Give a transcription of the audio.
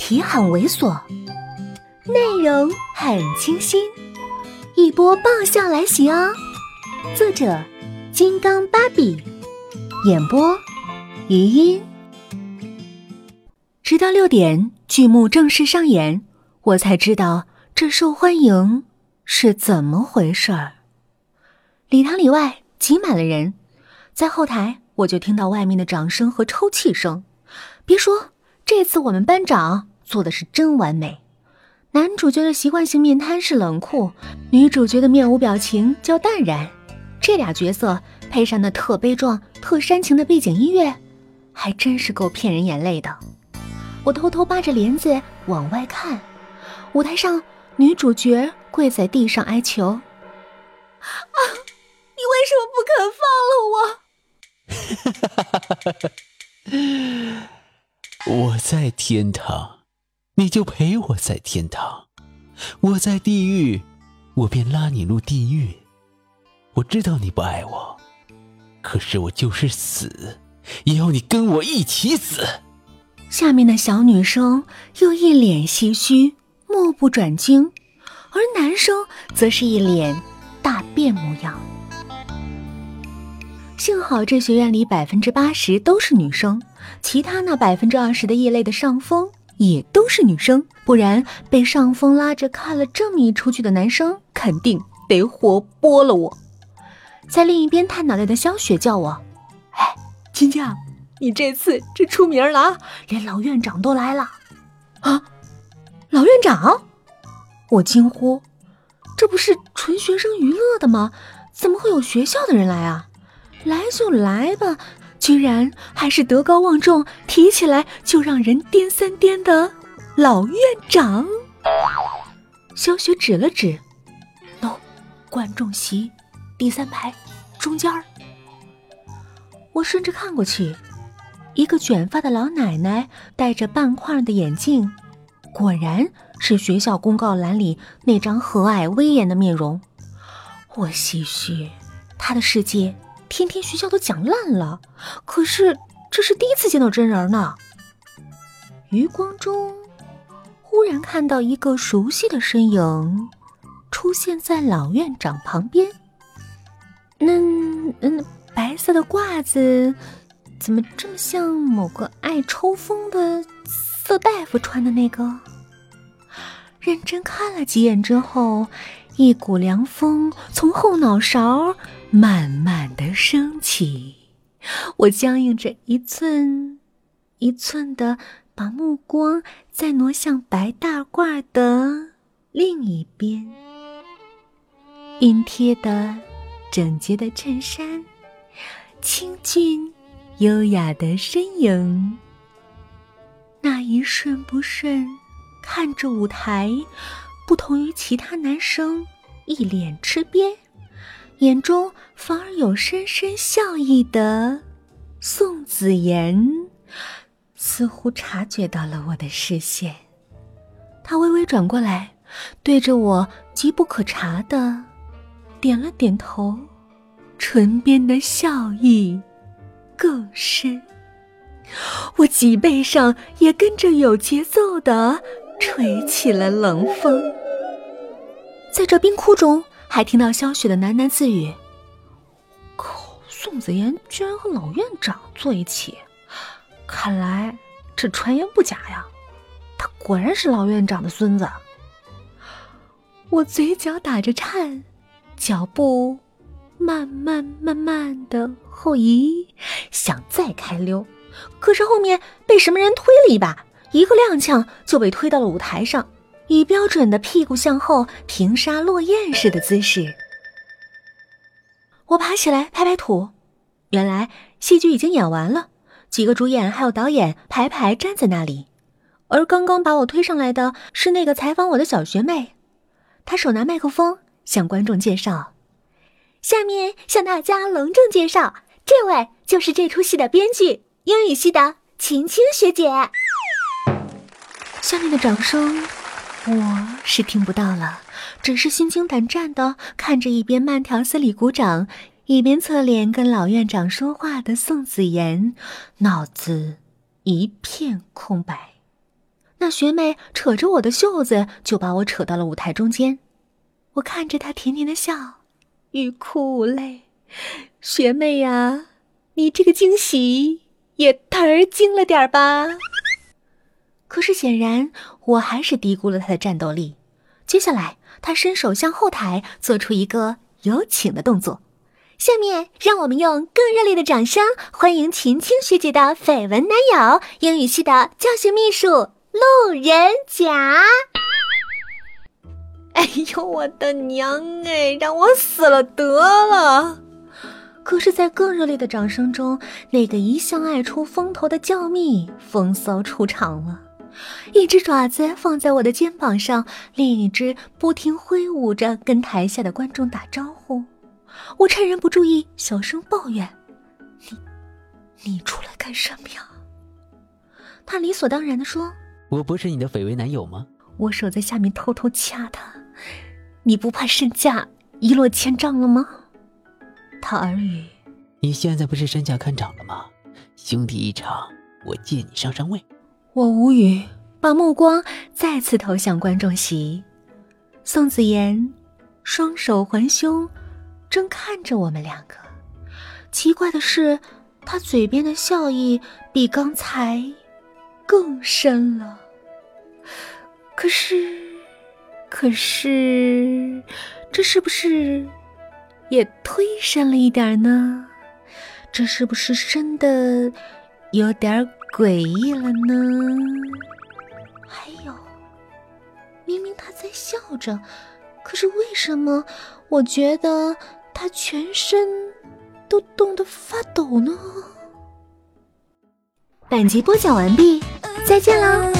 题很猥琐，内容很清新，一波爆笑来袭哦！作者：金刚芭比，演播：余音。直到六点，剧目正式上演，我才知道这受欢迎是怎么回事儿。礼堂里外挤满了人，在后台我就听到外面的掌声和抽泣声。别说，这次我们班长做的是真完美。男主角的习惯性面瘫是冷酷，女主角的面无表情叫淡然。这俩角色配上那特悲壮、特煽情的背景音乐，还真是够骗人眼泪的。我偷偷扒着帘子往外看，舞台上女主角跪在地上哀求：“啊，你为什么不肯放了我？” 我在天堂，你就陪我在天堂；我在地狱，我便拉你入地狱。我知道你不爱我，可是我就是死，也要你跟我一起死。下面的小女生又一脸唏嘘，目不转睛，而男生则是一脸大变模样。幸好这学院里百分之八十都是女生。其他那百分之二十的异类的上风也都是女生，不然被上峰拉着看了这么一出剧的男生肯定得活剥了我。在另一边探脑袋的萧雪叫我：“哎，金江，你这次这出名了啊，连老院长都来了。”啊，老院长！我惊呼：“这不是纯学生娱乐的吗？怎么会有学校的人来啊？来就来吧。”居然还是德高望重，提起来就让人颠三颠的老院长。小雪指了指，喏，观众席第三排中间儿。我顺着看过去，一个卷发的老奶奶戴着半框的眼镜，果然是学校公告栏里那张和蔼威严的面容。我唏嘘，她的世界。天天学校都讲烂了，可是这是第一次见到真人呢。余光中，忽然看到一个熟悉的身影出现在老院长旁边。那嗯，白色的褂子怎么这么像某个爱抽风的色大夫穿的那个？认真看了几眼之后，一股凉风从后脑勺。慢慢的升起，我僵硬着一寸一寸的把目光再挪向白大褂的另一边。熨贴的整洁的衬衫，清俊优雅的身影。那一瞬不瞬，看着舞台，不同于其他男生，一脸吃瘪。眼中反而有深深笑意的宋子妍，似乎察觉到了我的视线，他微微转过来，对着我急不可察的点了点头，唇边的笑意更深，我脊背上也跟着有节奏的吹起了冷风，在这冰窟中。还听到萧雪的喃喃自语：“靠，宋子妍居然和老院长坐一起，看来这传言不假呀，他果然是老院长的孙子。”我嘴角打着颤，脚步慢慢慢慢的后移，想再开溜，可是后面被什么人推了一把，一个踉跄就被推到了舞台上。以标准的屁股向后平沙落雁式的姿势，我爬起来拍拍土。原来戏剧已经演完了，几个主演还有导演排排站在那里。而刚刚把我推上来的是那个采访我的小学妹，她手拿麦克风向观众介绍：“下面向大家隆重介绍，这位就是这出戏的编剧，英语系的秦青学姐。”下面的掌声。我是听不到了，只是心惊胆战的看着一边慢条斯理鼓掌，一边侧脸跟老院长说话的宋子妍，脑子一片空白。那学妹扯着我的袖子，就把我扯到了舞台中间。我看着她甜甜的笑，欲哭无泪。学妹呀，你这个惊喜也忒儿惊了点儿吧？可是显然，我还是低估了他的战斗力。接下来，他伸手向后台做出一个有请的动作。下面，让我们用更热烈的掌声欢迎秦青学姐的绯闻男友——英语系的教学秘书路人甲。哎呦，我的娘哎，让我死了得了！可是，在更热烈的掌声中，那个一向爱出风头的教蜜风骚出场了，一只爪子放在我的肩膀上，另一只不停挥舞着跟台下的观众打招呼。我趁人不注意，小声抱怨：“你，你出来干什么呀？”他理所当然的说：“我不是你的绯闻男友吗？”我手在下面偷偷掐他：“你不怕身价一落千丈了吗？”他耳语：“你现在不是身价看涨了吗？兄弟一场，我借你上上位。”我无语，把目光再次投向观众席。宋子妍双手环胸。正看着我们两个，奇怪的是，他嘴边的笑意比刚才更深了。可是，可是，这是不是也忒深了一点呢？这是不是深的有点诡异了呢？还有，明明他在笑着，可是为什么我觉得？他全身都冻得发抖呢。本集播讲完毕，再见啦。